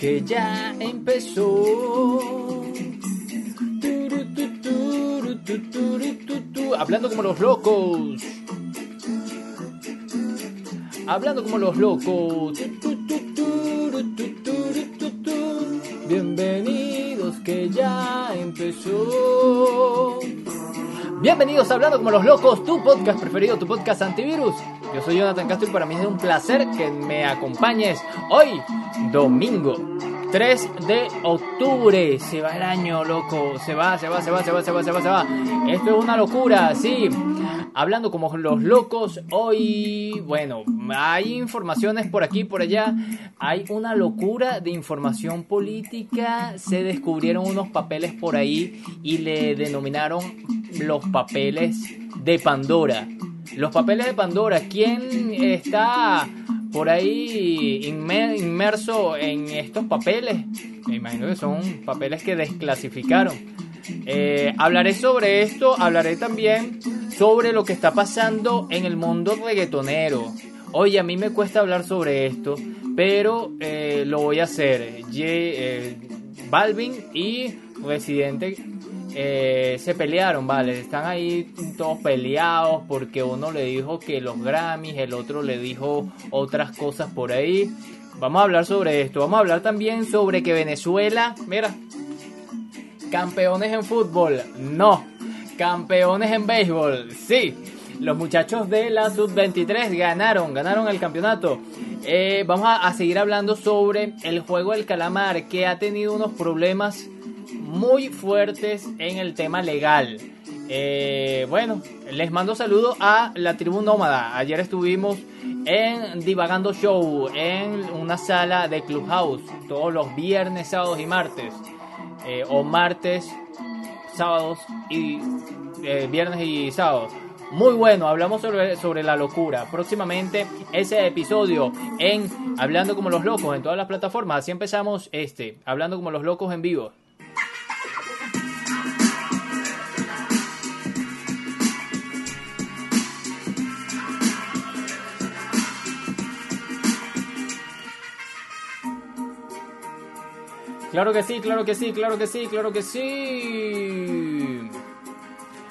que ya empezó. Hablando como los locos. Hablando como los locos. Bienvenidos que ya empezó. Bienvenidos a Hablando como los locos, tu podcast preferido, tu podcast antivirus. Yo soy Jonathan Castro y para mí es un placer que me acompañes hoy, domingo 3 de octubre. Se va el año, loco. Se va, se va, se va, se va, se va, se va, se va. Esto es una locura, sí. Hablando como los locos, hoy, bueno, hay informaciones por aquí, por allá. Hay una locura de información política. Se descubrieron unos papeles por ahí y le denominaron los papeles de Pandora. Los papeles de Pandora, ¿quién está por ahí inmerso en estos papeles? Me imagino que son papeles que desclasificaron. Eh, hablaré sobre esto, hablaré también sobre lo que está pasando en el mundo reggaetonero. Oye, a mí me cuesta hablar sobre esto, pero eh, lo voy a hacer. eh, Balvin y Residente eh, se pelearon, vale, están ahí todos peleados porque uno le dijo que los Grammys, el otro le dijo otras cosas por ahí. Vamos a hablar sobre esto, vamos a hablar también sobre que Venezuela, mira, campeones en fútbol, no, campeones en béisbol, sí. Los muchachos de la sub-23 ganaron, ganaron el campeonato. Eh, vamos a, a seguir hablando sobre el juego del calamar que ha tenido unos problemas muy fuertes en el tema legal. Eh, bueno, les mando saludos a la tribu nómada. Ayer estuvimos en Divagando Show en una sala de Clubhouse todos los viernes, sábados y martes. Eh, o martes, sábados y eh, viernes y sábados. Muy bueno, hablamos sobre, sobre la locura. Próximamente ese episodio en Hablando como los locos en todas las plataformas. Así empezamos este, Hablando como los locos en vivo. Claro que sí, claro que sí, claro que sí, claro que sí.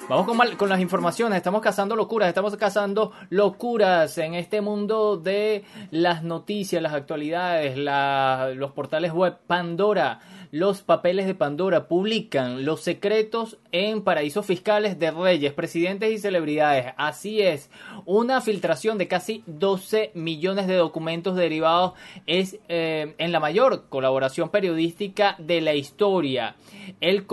Vamos con, mal, con, las informaciones, estamos cazando locuras, estamos cazando locuras en este mundo de las noticias, las actualidades, los portales web. Pandora, los papeles de Pandora publican los secretos en paraísos fiscales de reyes, presidentes y celebridades. Así es, una filtración de casi 12 millones de documentos derivados es eh, en la mayor colaboración periodística de la historia. El,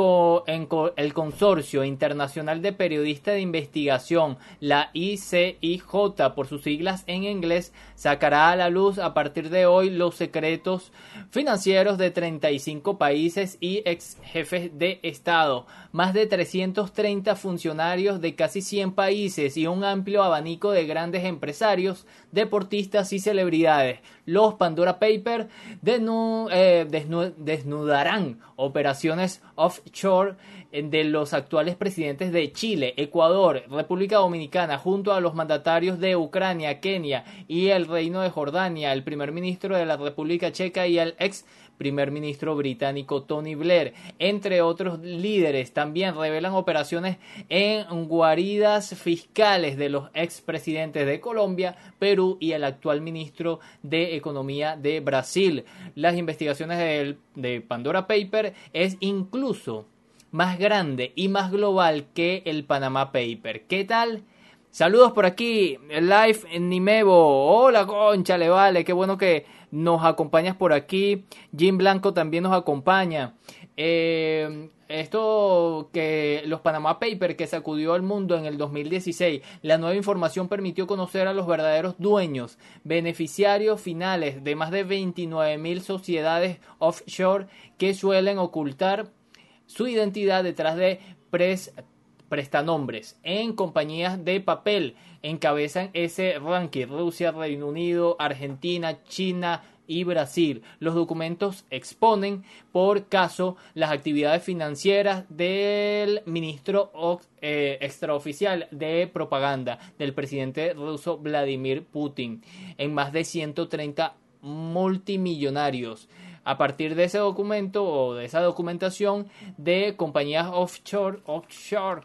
el Consorcio Internacional de Periodistas de Investigación, la ICIJ por sus siglas en inglés, sacará a la luz a partir de hoy los secretos financieros de 35 países y ex jefes de Estado, más de 330 funcionarios de casi 100 países y un amplio abanico de grandes empresarios, deportistas y celebridades. Los Pandora Papers eh, desnu desnudarán operaciones offshore de los actuales presidentes de Chile, Ecuador, República Dominicana, junto a los mandatarios de Ucrania, Kenia y el Reino de Jordania, el primer ministro de la República Checa y el ex primer ministro británico Tony Blair, entre otros líderes. También revelan operaciones en guaridas fiscales de los expresidentes de Colombia, Perú y el actual ministro de Economía de Brasil. Las investigaciones de, de Pandora Paper es incluso más grande y más global que el Panama Paper. ¿Qué tal? Saludos por aquí, live Nimevo. Hola, concha, le vale, qué bueno que nos acompañas por aquí. Jim Blanco también nos acompaña. Eh, esto que los Panama Papers que sacudió al mundo en el 2016, la nueva información permitió conocer a los verdaderos dueños, beneficiarios finales de más de 29 mil sociedades offshore que suelen ocultar su identidad detrás de pres prestanombres en compañías de papel. Encabezan ese ranking Rusia, Reino Unido, Argentina, China y Brasil. Los documentos exponen por caso las actividades financieras del ministro eh, extraoficial de propaganda del presidente ruso Vladimir Putin en más de 130 multimillonarios. A partir de ese documento o de esa documentación de compañías offshore, offshore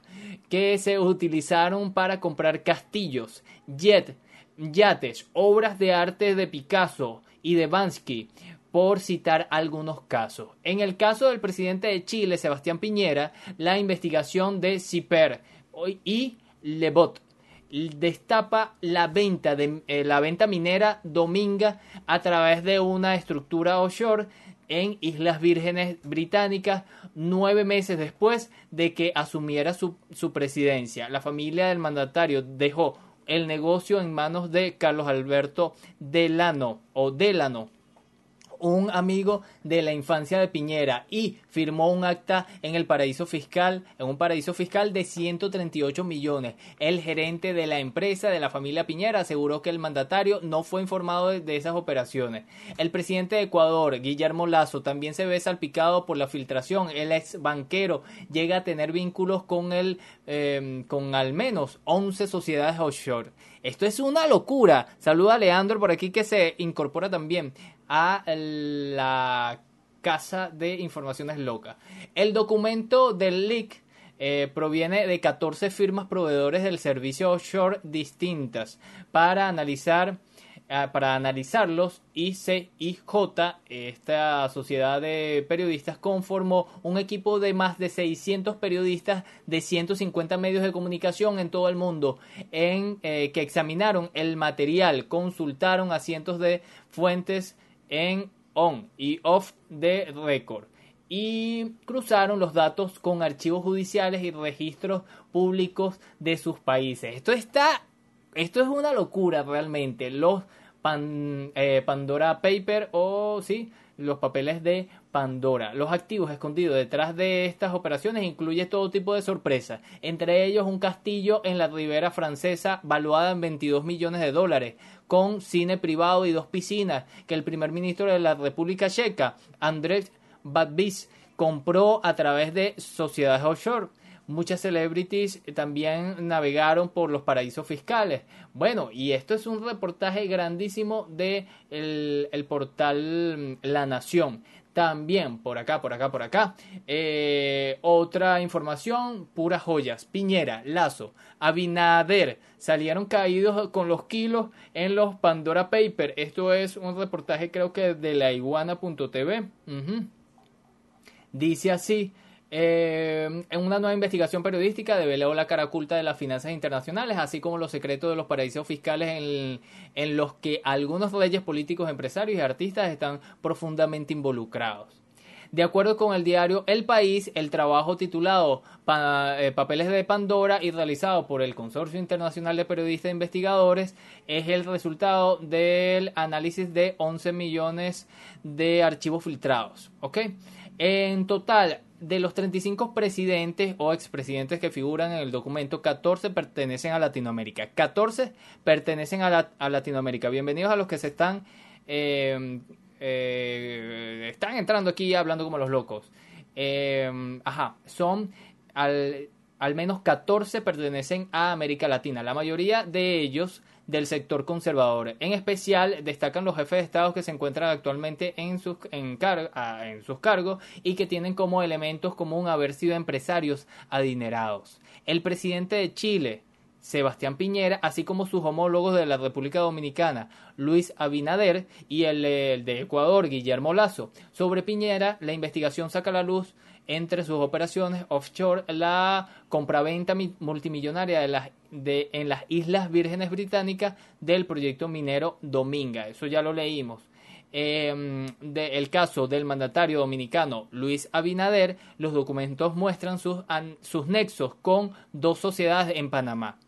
que se utilizaron para comprar castillos, jet, yates, obras de arte de Picasso y de Bansky, por citar algunos casos. En el caso del presidente de Chile, Sebastián Piñera, la investigación de CIPER y Lebot destapa la venta de eh, la venta minera dominga a través de una estructura offshore en Islas Vírgenes Británicas nueve meses después de que asumiera su, su presidencia. La familia del mandatario dejó el negocio en manos de Carlos Alberto Delano o Delano un amigo de la infancia de Piñera y firmó un acta en el paraíso fiscal, en un paraíso fiscal de 138 millones. El gerente de la empresa de la familia Piñera aseguró que el mandatario no fue informado de, esas operaciones. El presidente de Ecuador, Guillermo Lazo, también se ve salpicado por la filtración. El ex banquero llega a tener vínculos con el, em, con al menos 11 sociedades offshore. Esto es una locura. Saluda a Leandro por aquí que se incorpora también a la Casa de Informaciones Loca. El documento del leak eh, proviene de 14 firmas proveedores del servicio offshore distintas para analizar Ah, para analizarlos, ICIJ, esta sociedad de periodistas, conformó un equipo de más de 600 periodistas de 150 medios de comunicación en todo el mundo, en, eh, que examinaron el material, consultaron a cientos de fuentes en on y off the record y cruzaron los datos con archivos judiciales y registros públicos de sus países. Esto está, esto es una locura realmente. Los eh, Pandora Paper o sí, los papeles de Pandora. Los activos escondidos detrás de estas operaciones incluye todo tipo de sorpresas, entre ellos un castillo en la ribera francesa valuada en 22 millones de dólares, con cine privado y dos piscinas que el primer ministro de la República Checa, Andrés Babis, compró a través de sociedades offshore. Muchas celebrities también navegaron por los paraísos fiscales. Bueno, y esto es un reportaje grandísimo de el, portal mm, La Nación. También por acá, por acá, por acá. Eh, otra información, puras joyas. Piñera, Lazo, Abinader salieron caídos con los kilos en los Pandora Paper. Esto es un reportaje creo que de la iguana.tv. Dice así, eh, en una nueva investigación periodística develó la cara oculta de las finanzas internacionales, así como los secretos de los paraísos fiscales en, en los que algunos reyes políticos, empresarios y artistas están profundamente involucrados. De acuerdo con el diario El País, el trabajo titulado eh, Papeles de Pandora y realizado por el Consorcio Internacional de Periodistas e Investigadores es el resultado del análisis de 11 millones de archivos filtrados. ¿ok? En total, de los 35 presidentes o expresidentes que figuran en el documento, 14 pertenecen a Latinoamérica. 14 pertenecen a, Latinoamérica. Bienvenidos a los que se están, eh, eh, están entrando aquí hablando como los locos. Eh, ajá, son al, al menos 14 pertenecen a América Latina. La mayoría de ellos del sector conservador. En especial destacan los jefes de Estado que se encuentran actualmente en sus, ah, en sus cargos y que tienen como elementos común haber sido empresarios adinerados. El presidente de Chile, Sebastián Piñera, así como sus homólogos de la República Dominicana, Luis Abinader, y el, el, de Ecuador, Guillermo Lazo. Sobre Piñera, la investigación saca a la luz entre sus operaciones offshore la compraventa multimillonaria de las, de, en las Islas Vírgenes Británicas del proyecto minero Dominga. Eso ya lo leímos. Eh, el caso del mandatario dominicano Luis Abinader, los documentos muestran sus, sus nexos con dos sociedades en Panamá.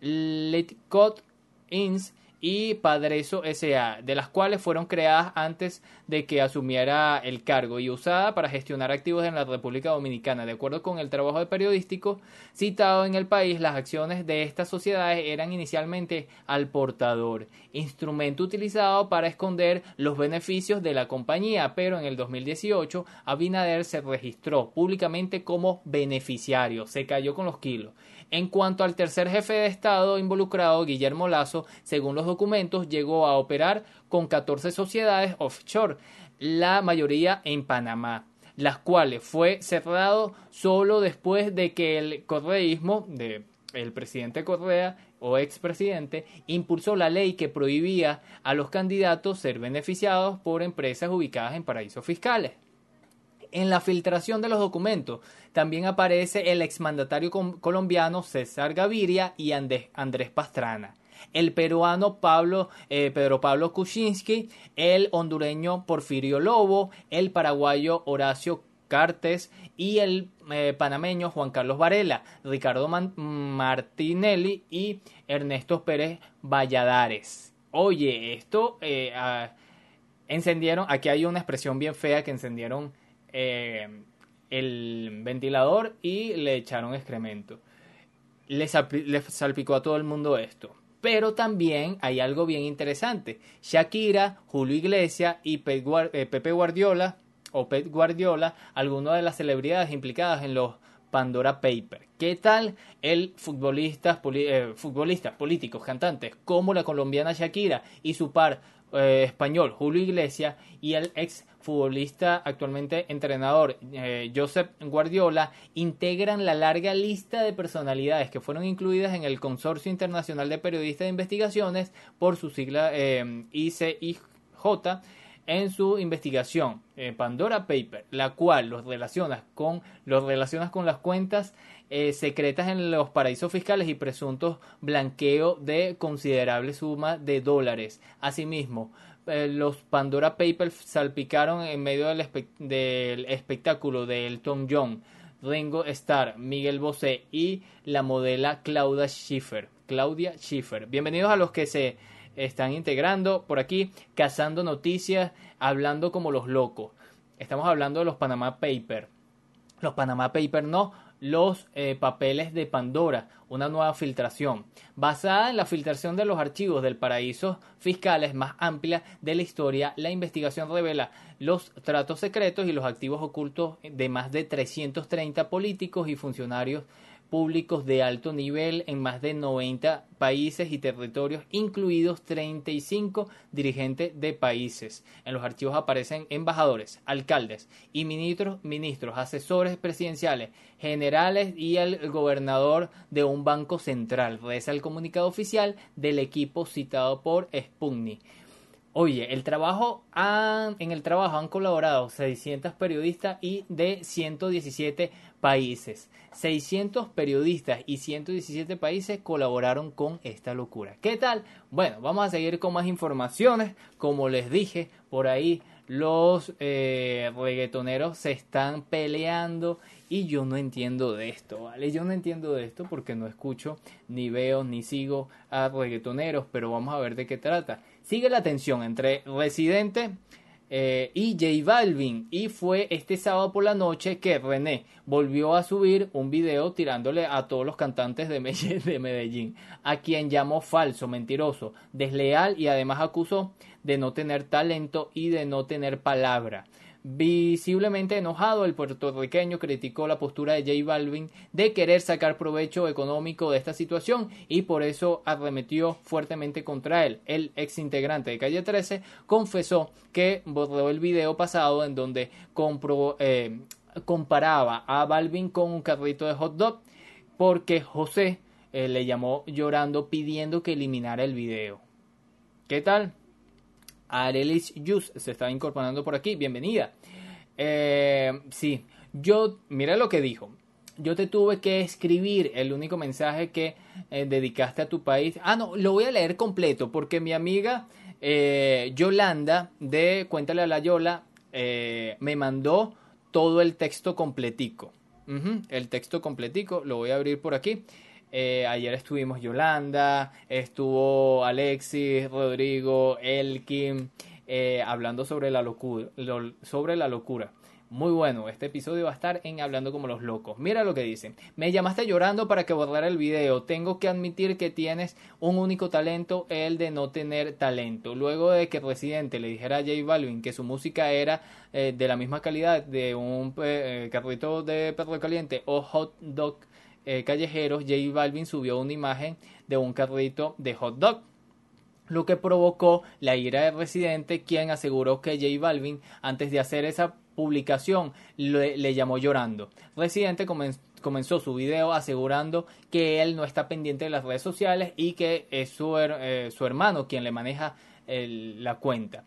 Letcott Inns y Padreso SA, de las cuales fueron creadas antes de que asumiera el cargo y usada para gestionar activos en la República Dominicana. De acuerdo con el trabajo de periodístico citado en el país, las acciones de estas sociedades eran inicialmente al portador, instrumento utilizado para esconder los beneficios de la compañía, pero en el 2018 Abinader se registró públicamente como beneficiario, se cayó con los kilos. En cuanto al tercer jefe de Estado involucrado, Guillermo Lazo, según los documentos, llegó a operar con 14 sociedades offshore la mayoría en Panamá, las cuales fue cerrado solo después de que el correísmo de el presidente Correa o expresidente impulsó la ley que prohibía a los candidatos ser beneficiados por empresas ubicadas en paraísos fiscales. En la filtración de los documentos también aparece el exmandatario colombiano César Gaviria y Andrés Pastrana el peruano eh, Pedro Pablo Kuczynski, el hondureño Porfirio Lobo, el paraguayo Horacio Cartes y el eh, panameño Juan Carlos Varela, Ricardo Martinelli y Ernesto Pérez Valladares. Oye, esto eh, ah, encendieron, aquí hay una expresión bien fea que encendieron el ventilador y le echaron excremento. Le, salpicó a todo el mundo esto. Pero también hay algo bien interesante. Shakira, Julio Iglesias y eh, Pepe Guardiola o Pep Guardiola, algunas de las celebridades implicadas en los Pandora Papers. ¿Qué tal el futbolista, eh, futbolistas, políticos, cantantes como la colombiana Shakira y su par eh, español Julio Iglesias y el ex futbolista actualmente entrenador eh, Josep Guardiola integran la larga lista de personalidades que fueron incluidas en el Consorcio Internacional de Periodistas de Investigaciones por su sigla eh, ICIJ en su investigación Pandora Paper, la cual los con los relaciona con las cuentas eh, secretas en los paraísos fiscales y presuntos blanqueo de considerable suma de dólares. Asimismo, eh, los Pandora Papers salpicaron en medio del, espectáculo de Elton John, Ringo Starr, Miguel Bosé y la modela Claudia Schiffer. Claudia Schiffer. Bienvenidos a los que se están integrando por aquí, cazando noticias, hablando como los locos. Estamos hablando de los Panama Papers. Los Panama Papers no, los eh, papeles de Pandora, una nueva filtración, basada en la filtración de los archivos del paraíso fiscales más amplia de la historia. La investigación revela los tratos secretos y los activos ocultos de más de 330 políticos y funcionarios públicos de alto nivel en más de 90 países y territorios, incluidos 35 dirigentes de países. En los archivos aparecen embajadores, alcaldes y ministros, ministros, asesores presidenciales, generales y el gobernador de un banco central. Reza el comunicado oficial del equipo citado por Sputnik. Oye, el trabajo en el trabajo han colaborado 600 periodistas y de 117 países. 600 periodistas y 117 países colaboraron con esta locura. ¿Qué tal? Bueno, vamos a seguir con más informaciones. Como les dije, por ahí los eh, reggaetoneros se están peleando y yo no entiendo de esto, ¿vale? Yo no entiendo de esto porque no escucho, ni veo, ni sigo a reggaetoneros, pero vamos a ver de qué trata. Sigue la tensión entre Residente eh, y J Balvin. Y fue este sábado por la noche que René volvió a subir un video tirándole a todos los cantantes de Medellín, a quien llamó falso, mentiroso, desleal y además acusó de no tener talento y de no tener palabra. Visiblemente enojado, el puertorriqueño criticó la postura de J Balvin de querer sacar provecho económico de esta situación y por eso arremetió fuertemente contra él. El ex integrante de Calle 13 confesó que borró el video pasado en donde eh, comparaba a Balvin con un carrito de hot dog porque José eh, le llamó llorando pidiendo que eliminara el video. ¿Qué tal? Arelis Yus se está incorporando por aquí. Bienvenida. Eh, sí, yo, mira lo que dijo. Yo te tuve que escribir el único mensaje que eh, dedicaste a tu país. Ah, no, lo voy a leer completo porque mi amiga eh, Yolanda de Cuéntale a la Yola me mandó todo el texto completico. el texto completico, lo voy a abrir por aquí. Eh, ayer estuvimos Yolanda, estuvo Alexis, Rodrigo, Elkin, eh, hablando sobre la locura, sobre la locura. Muy bueno, este episodio va a estar en Hablando como los locos. Mira lo que dice. Me llamaste llorando para que borrara el video. Tengo que admitir que tienes un único talento, el de no tener talento. Luego de que Residente le dijera a J Balvin que su música era eh, de la misma calidad de un carrito de perro caliente o hot dog eh, callejeros, J Balvin subió una imagen de un carrito de hot dog. lo que provocó la ira del residente, quien aseguró que J Balvin, antes de hacer esa publicación, le, llamó llorando. Residente comenzó su video asegurando que él no está pendiente de las redes sociales y que es su, eh, hermano quien le maneja la cuenta.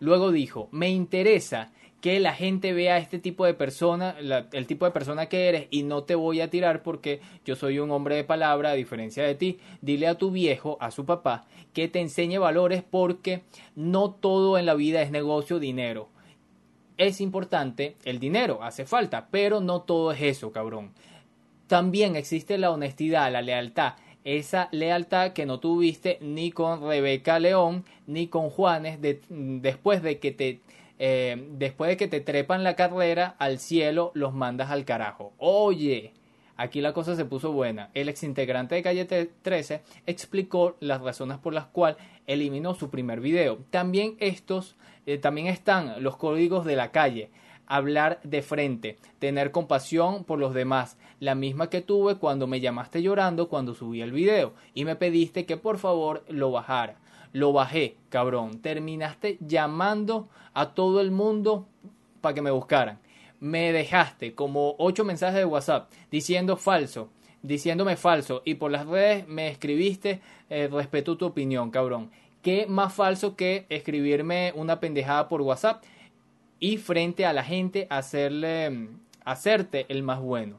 Luego dijo, me interesa que la gente vea este tipo de persona, el tipo de persona que eres y no te voy a tirar porque yo soy un hombre de palabra a diferencia de ti. Dile a tu viejo, a su papá, que te enseñe valores porque no todo en la vida es negocio, dinero. Es importante el dinero, hace falta, pero no todo es eso, cabrón. También existe la honestidad, la lealtad esa lealtad que no tuviste ni con Rebeca León ni con Juanes después de que te eh, después de que te trepan la carrera al cielo, los mandas al carajo. Oye, aquí la cosa se puso buena. El exintegrante de Calle 13 explicó las razones por las cuales eliminó su primer video. También estos, eh, también están los códigos de la calle. Hablar de frente, tener compasión por los demás, la misma que tuve cuando me llamaste llorando cuando subí el video y me pediste que por favor lo bajara. Lo bajé, cabrón. Terminaste llamando a todo el mundo para que me buscaran. Me dejaste como ocho mensajes de WhatsApp diciendo falso, diciéndome falso. Y por las redes me escribiste eh, respeto tu opinión, cabrón. ¿Qué más falso que escribirme una pendejada por WhatsApp y frente a la gente hacerle, hacerte el más bueno?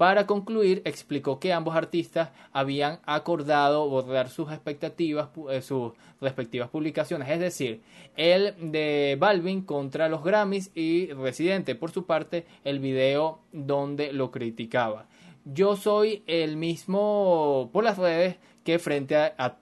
Para concluir, explicó que ambos artistas habían acordado borrar sus expectativas, eh, sus respectivas publicaciones, es decir, el de Balvin contra los Grammys y Residente, por su parte, el video donde lo criticaba. Yo soy el mismo por las redes que frente a,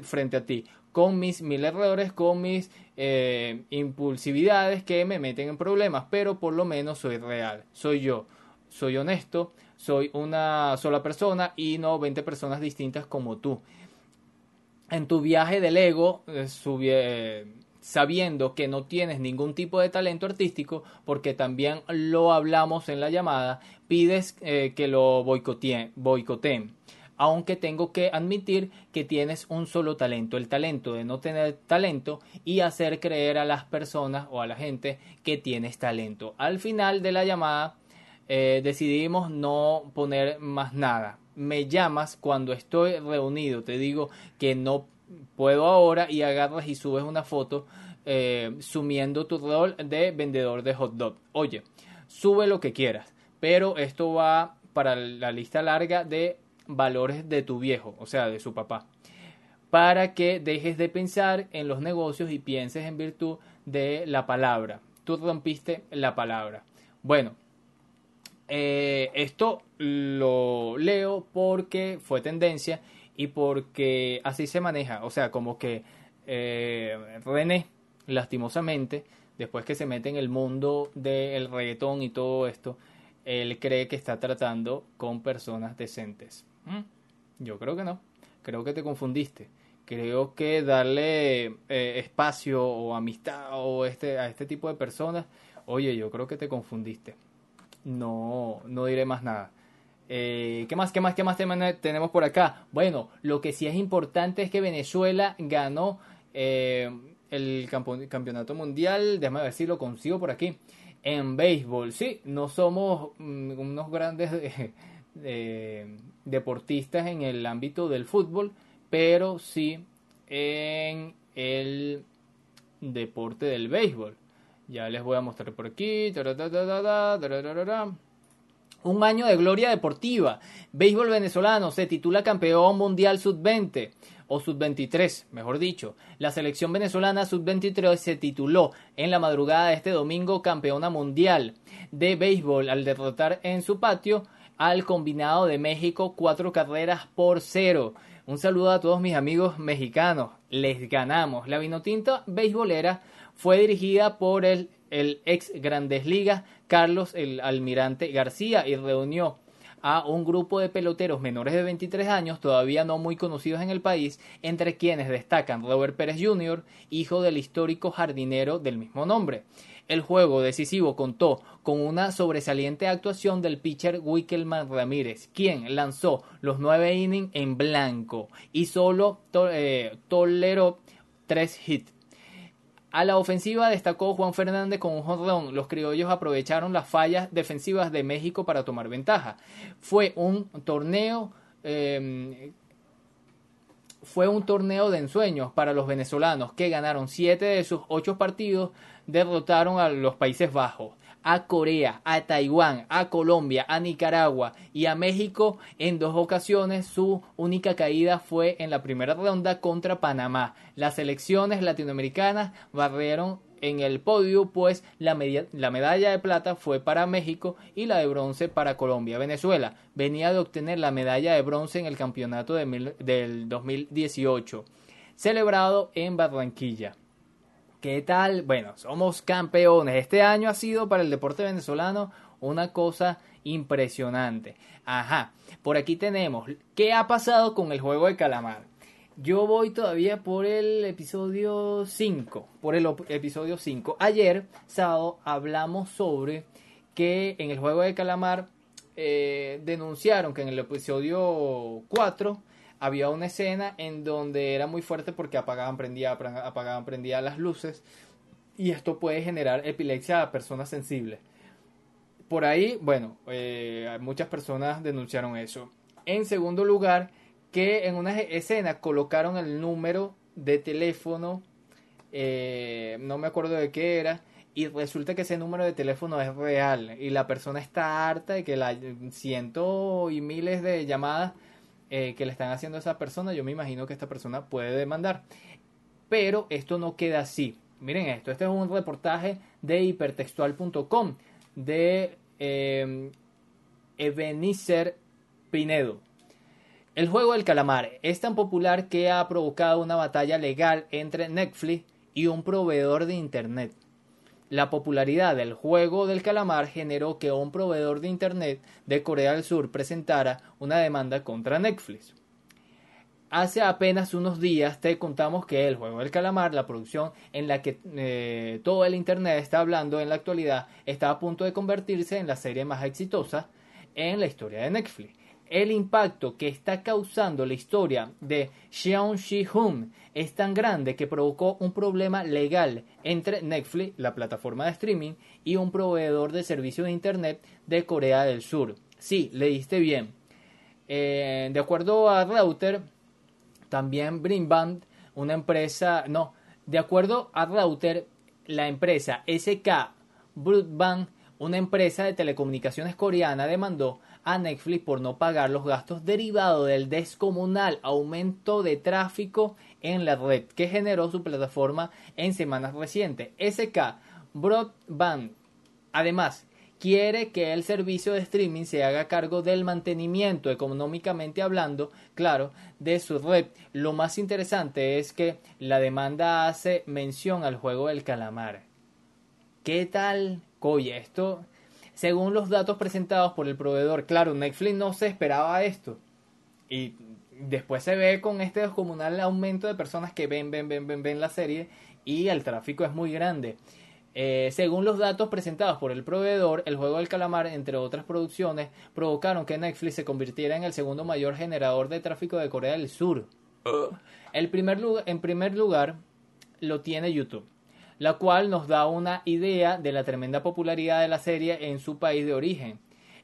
frente a ti, con mis mil errores, con mis eh, impulsividades que me meten en problemas, pero por lo menos soy real, soy yo, soy honesto, soy una sola persona y no 20 personas distintas como tú. En tu viaje del ego, eh, eh, sabiendo que no tienes ningún tipo de talento artístico, porque también lo hablamos en la llamada, pides eh, que lo boicoteen. Aunque tengo que admitir que tienes un solo talento, el talento de no tener talento y hacer creer a las personas o a la gente que tienes talento. Al final de la llamada eh, decidimos no poner más nada. Me llamas cuando estoy reunido, te digo que no puedo ahora y agarras y subes una foto eh, sumiendo tu rol de vendedor de hot dog. Oye, sube lo que quieras, pero esto va para la lista larga de valores de tu viejo, o sea, de su papá, para que dejes de pensar en los negocios y pienses en virtud de la palabra. Tú rompiste la palabra. Bueno, eh, esto lo leo porque fue tendencia y porque así se maneja. O sea, como que eh, René, lastimosamente, después que se mete en el mundo del reggaetón y todo esto, él cree que está tratando con personas decentes. ¿Mm? Yo creo que no. Creo que te confundiste. Creo que darle eh, espacio o amistad o este, a este tipo de personas, oye, yo creo que te confundiste no, no diré más nada. Eh, ¿Qué más, qué más, qué más tenemos por acá? Bueno, lo que sí es importante es que Venezuela ganó eh, el campeonato mundial. Déjame ver si lo consigo por aquí. En béisbol, sí, no somos mm, unos grandes eh, deportistas en el ámbito del fútbol, pero sí en el deporte del béisbol. Ya les voy a mostrar por aquí. Un año de gloria deportiva. Béisbol venezolano se titula campeón mundial sub-20 o sub-23, mejor dicho. La selección venezolana sub-23 se tituló en la madrugada de este domingo campeona mundial de béisbol al derrotar en su patio al combinado de México cuatro carreras por cero. Un saludo a todos mis amigos mexicanos. Les ganamos. La vinotinta beisbolera fue dirigida por el, ex Grandes Ligas Carlos el Almirante García y reunió a un grupo de peloteros menores de 23 años, todavía no muy conocidos en el país, entre quienes destacan Robert Pérez Jr., hijo del histórico jardinero del mismo nombre. El juego decisivo contó con una sobresaliente actuación del pitcher Wickelman Ramírez, quien lanzó los nueve innings en blanco y solo eh, toleró tres hits. A la ofensiva destacó Juan Fernández con un jonrón. Los criollos aprovecharon las fallas defensivas de México para tomar ventaja. Fue un torneo eh, fue un torneo de ensueños para los venezolanos que ganaron siete de sus ocho partidos, derrotaron a los Países Bajos, a Corea, a Taiwán, a Colombia, a Nicaragua y a México en dos ocasiones. Su única caída fue en la primera ronda contra Panamá. Las selecciones latinoamericanas barrieron en el podio, pues la, la, medalla de plata fue para México y la de bronce para Colombia. Venezuela venía de obtener la medalla de bronce en el campeonato de del 2018, celebrado en Barranquilla. ¿Qué tal? Bueno, somos campeones. Este año ha sido para el deporte venezolano una cosa impresionante. Ajá, por aquí tenemos, ¿qué ha pasado con el juego de calamar? Yo voy todavía por el episodio 5. Por el episodio 5. Ayer, sábado, hablamos sobre que en el juego de calamar eh, denunciaron que en el episodio 4 había una escena en donde era muy fuerte porque apagaban, prendían, apagaban, las luces. Y esto puede generar epilepsia a personas sensibles. Por ahí, bueno, eh, muchas personas denunciaron eso. En segundo lugar, que en una escena colocaron el número de teléfono, eh, no me acuerdo de qué era, y resulta que ese número de teléfono es real y la persona está harta de que la cientos y miles de llamadas eh, que le están haciendo a esa persona, yo me imagino que esta persona puede demandar. Pero esto no queda así. Miren esto, este es un reportaje de hipertextual.com de eh, Ebenezer Pinedo. El juego del calamar es tan popular que ha provocado una batalla legal entre Netflix y un proveedor de Internet. La popularidad del juego del calamar generó que un proveedor de Internet de Corea del Sur presentara una demanda contra Netflix. Hace apenas unos días te contamos que el juego del calamar, la producción en la que eh, todo el Internet está hablando en la actualidad, está a punto de convertirse en la serie más exitosa en la historia de Netflix el impacto que está causando la historia de Xiao Shi-hun es tan grande que provocó un problema legal entre Netflix, la plataforma de streaming, y un proveedor de servicio de Internet de Corea del Sur. Sí, leíste bien. Eh, de acuerdo a Router, también Brinband, una empresa, no, de acuerdo a Router, la empresa SK Broadband, una empresa de telecomunicaciones coreana, demandó a Netflix por no pagar los gastos derivados del descomunal aumento de tráfico en la red que generó su plataforma en semanas recientes. SK Broadband, además, quiere que el servicio de streaming se haga cargo del mantenimiento económicamente hablando, claro, de su red. Lo más interesante es que la demanda hace mención al juego del calamar. ¿Qué tal? Oye, esto según los datos presentados por el proveedor, claro, Netflix no se esperaba esto. Y después se ve con este descomunal aumento de personas que ven, ven, ven, ven, ven la serie y el tráfico es muy grande. Eh, según los datos presentados por el proveedor, el juego del calamar, entre otras producciones, provocaron que Netflix se convirtiera en el segundo mayor generador de tráfico de Corea del Sur. El primer en primer lugar lo tiene YouTube la cual nos da una idea de la tremenda popularidad de la serie en su país de origen.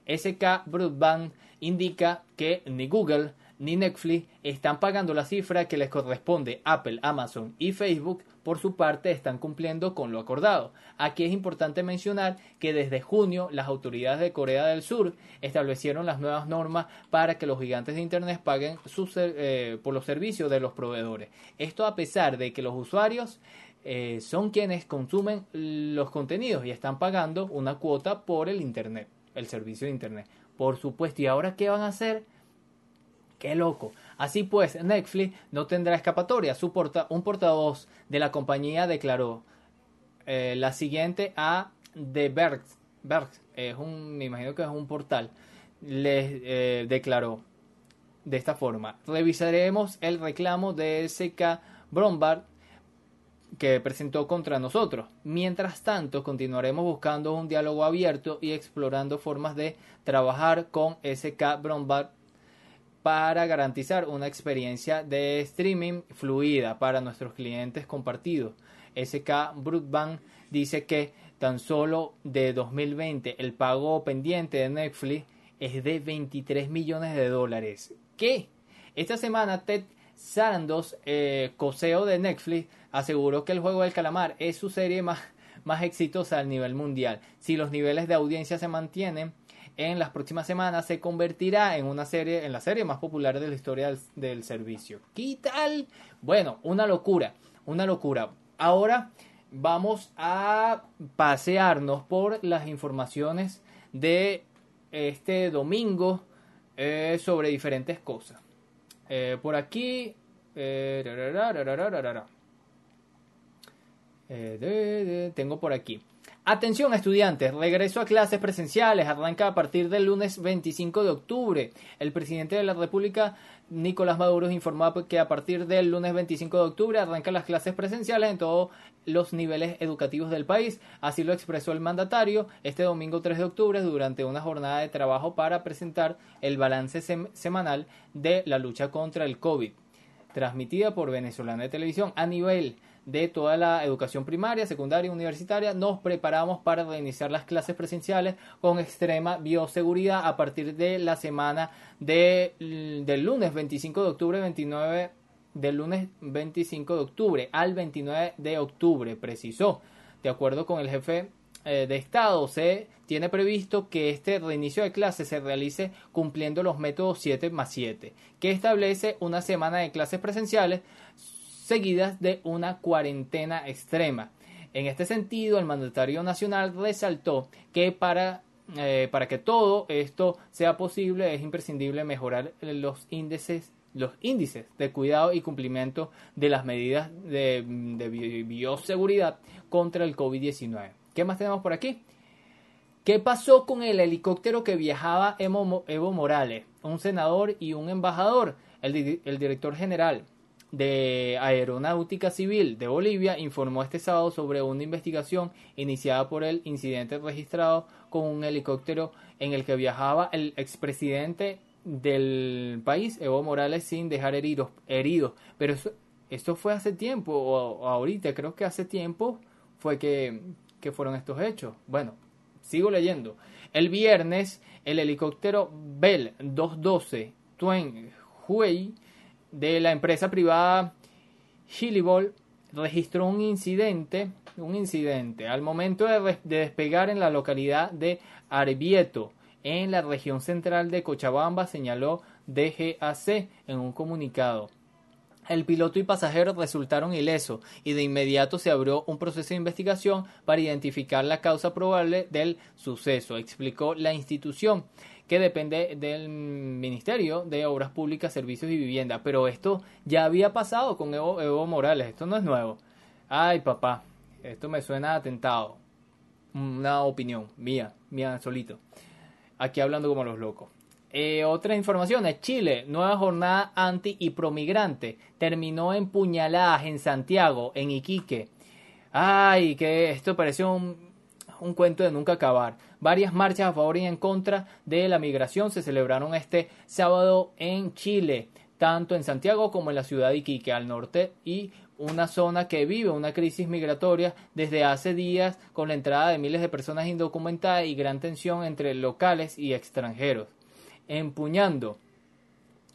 SK Broadband indica que ni Google ni Netflix están pagando la cifra que les corresponde. Apple, Amazon y Facebook, por su parte, están cumpliendo con lo acordado. Aquí es importante mencionar que desde junio las autoridades de Corea del Sur establecieron las nuevas normas para que los gigantes de Internet paguen eh, por los servicios de los proveedores. Esto a pesar de que los usuarios eh, son quienes consumen los contenidos y están pagando una cuota por el Internet, el servicio de Internet. Por supuesto, ¿y ahora qué van a hacer? ¡Qué loco! Así pues, Netflix no tendrá escapatoria. Su un portavoz de la compañía declaró eh, la siguiente a The Berg, es un, me imagino que es un portal, les eh, declaró de esta forma. Revisaremos el reclamo de SK Brombard que presentó contra nosotros. Mientras tanto, continuaremos buscando un diálogo abierto y explorando formas de trabajar con SK Brombard para garantizar una experiencia de streaming fluida para nuestros clientes compartidos. SK Broadband dice que tan solo de 2020 el pago pendiente de Netflix es de 23 millones de dólares. ¿Qué? Esta semana Ted Sarandos, eh, coseo de Netflix, aseguró que el juego del calamar es su serie más, más exitosa a nivel mundial. Si los niveles de audiencia se mantienen, en las próximas semanas se convertirá en una serie, en la serie más popular de la historia del, servicio. ¿Qué tal? Bueno, una locura, una locura. Ahora vamos a pasearnos por las informaciones de este domingo eh, sobre diferentes cosas. Eh, por aquí. Eh, tengo por aquí. Atención estudiantes, regreso a clases presenciales arranca a partir del lunes 25 de octubre. El presidente de la República, Nicolás Maduro, informó que a partir del lunes 25 de octubre arrancan las clases presenciales en todos los niveles educativos del país. Así lo expresó el mandatario este domingo 3 de octubre durante una jornada de trabajo para presentar el balance semanal de la lucha contra el COVID, transmitida por Venezolana de Televisión a nivel de toda la educación primaria, secundaria y universitaria, nos preparamos para reiniciar las clases presenciales con extrema bioseguridad a partir de la semana de, del lunes 25 de octubre 29 del lunes 25 de octubre al 29 de octubre, precisó. De acuerdo con el jefe eh, de Estado, se tiene previsto que este reinicio de clases se realice cumpliendo los métodos 7 más 7, que establece una semana de clases presenciales seguidas de una cuarentena extrema. En este sentido, el mandatario nacional resaltó que para, eh, para que todo esto sea posible es imprescindible mejorar los índices los índices de cuidado y cumplimiento de las medidas de, bioseguridad contra el COVID-19. ¿Qué más tenemos por aquí? ¿Qué pasó con el helicóptero que viajaba Evo, Morales, un senador y un embajador? El, el director general de Aeronáutica Civil de Bolivia informó este sábado sobre una investigación iniciada por el incidente registrado con un helicóptero en el que viajaba el expresidente del país, Evo Morales, sin dejar heridos. heridos. Pero eso, esto fue hace tiempo, o, ahorita, creo que hace tiempo fue que, que fueron estos hechos. Bueno, sigo leyendo. El viernes, el helicóptero Bell 212 Tuen Hui de la empresa privada Chilibol registró un incidente, un incidente al momento de, despegar en la localidad de Arbieto, en la región central de Cochabamba, señaló DGAC en un comunicado. El piloto y pasajero resultaron ilesos y de inmediato se abrió un proceso de investigación para identificar la causa probable del suceso, explicó la institución que depende del Ministerio de Obras Públicas, Servicios y Vivienda. Pero esto ya había pasado con Evo, Morales, esto no es nuevo. Ay, papá, esto me suena atentado. Una opinión mía, mía solito. Aquí hablando como los locos. Eh, otra información es Chile, nueva jornada anti y promigrante. Terminó en puñaladas en Santiago, en Iquique. Ay, que esto pareció un, un cuento de nunca acabar. Varias marchas a favor y en contra de la migración se celebraron este sábado en Chile, tanto en Santiago como en la ciudad de Iquique, al norte, y una zona que vive una crisis migratoria desde hace días con la entrada de miles de personas indocumentadas y gran tensión entre locales y extranjeros. Empuñando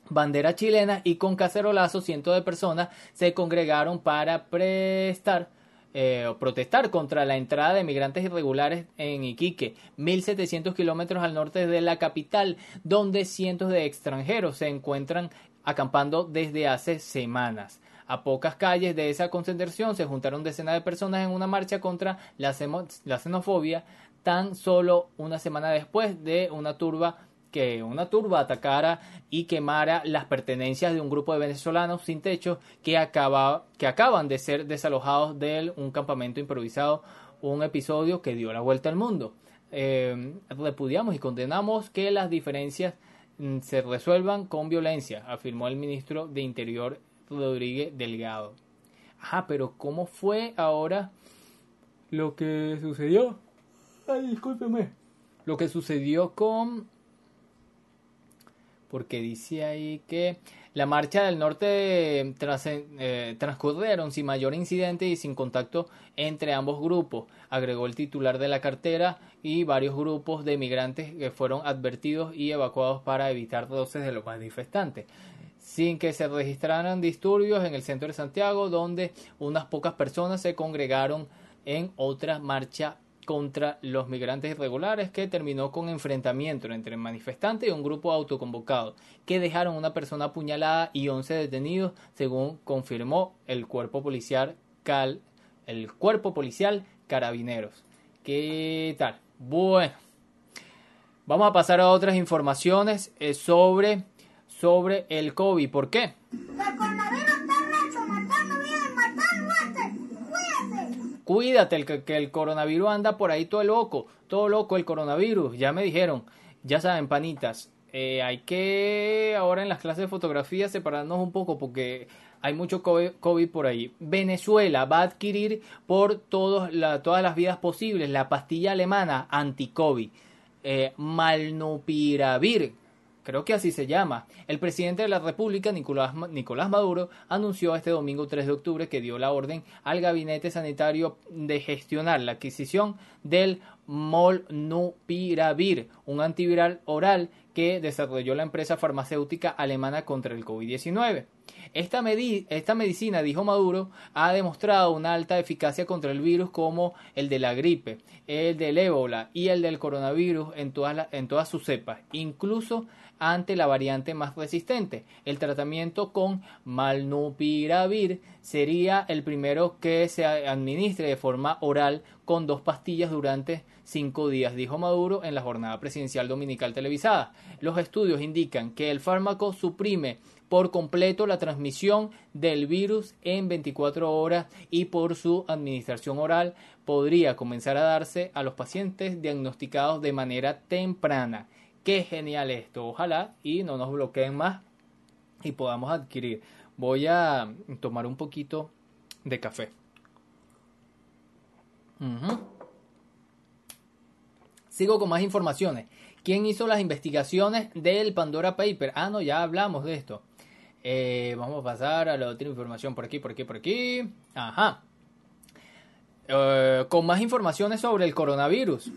bandera chilena y con cacerolazo cientos de personas se congregaron para prestar eh, protestar contra la entrada de migrantes irregulares en Iquique, 1.700 kilómetros al norte de la capital, donde cientos de extranjeros se encuentran acampando desde hace semanas. A pocas calles de esa concentración se juntaron decenas de personas en una marcha contra la, la xenofobia, tan solo una semana después de una turba que una turba atacara y quemara las pertenencias de un grupo de venezolanos sin techo que, acaba, que acaban de ser desalojados de un campamento improvisado, un episodio que dio la vuelta al mundo. Eh, repudiamos y condenamos que las diferencias mm, se resuelvan con violencia, afirmó el ministro de Interior Rodríguez Delgado. Ajá, pero ¿cómo fue ahora lo que sucedió? Ay, discúlpeme. Lo que sucedió con porque dice ahí que la marcha del norte eh, transcurrieron sin mayor incidente y sin contacto entre ambos grupos, agregó el titular de la cartera y varios grupos de migrantes que fueron advertidos y evacuados para evitar roces de los manifestantes sin que se registraran disturbios en el centro de Santiago, donde unas pocas personas se congregaron en otra marcha contra los migrantes irregulares que terminó con enfrentamiento entre manifestantes y un grupo autoconvocado que dejaron una persona apuñalada y 11 detenidos según confirmó el cuerpo policial cal, el cuerpo policial carabineros. Qué tal bueno vamos a pasar a otras informaciones eh, sobre sobre el COVID. ¿por qué? Cuídate, el, que, el coronavirus anda por ahí todo loco, todo loco el coronavirus. Ya me dijeron, ya saben, panitas, eh, hay que ahora en las clases de fotografía separarnos un poco porque hay mucho COVID, por ahí. Venezuela va a adquirir por todos todas las vías posibles la pastilla alemana anti-COVID. Eh, Malnupiravir, creo que así se llama. El presidente de la República, Nicolás, Maduro, anunció este domingo 3 de octubre que dio la orden al gabinete sanitario de gestionar la adquisición del Molnupiravir, un antiviral oral que desarrolló la empresa farmacéutica alemana contra el COVID-19. Esta, esta, medicina, dijo Maduro, ha demostrado una alta eficacia contra el virus como el de la gripe, el del ébola y el del coronavirus en todas, en todas sus cepas, incluso ante la variante más resistente. El tratamiento con malnupiravir sería el primero que se administre de forma oral con dos pastillas durante cinco días, dijo Maduro en la jornada presidencial dominical televisada. Los estudios indican que el fármaco suprime por completo la transmisión del virus en 24 horas y por su administración oral podría comenzar a darse a los pacientes diagnosticados de manera temprana. Qué genial esto. Ojalá y no nos bloqueen más y podamos adquirir. Voy a tomar un poquito de café. Sigo con más informaciones. ¿Quién hizo las investigaciones del Pandora Paper? Ah, no, ya hablamos de esto. Eh, vamos a pasar a la otra información por aquí, por aquí, por aquí. Ajá. Eh, con más informaciones sobre el coronavirus.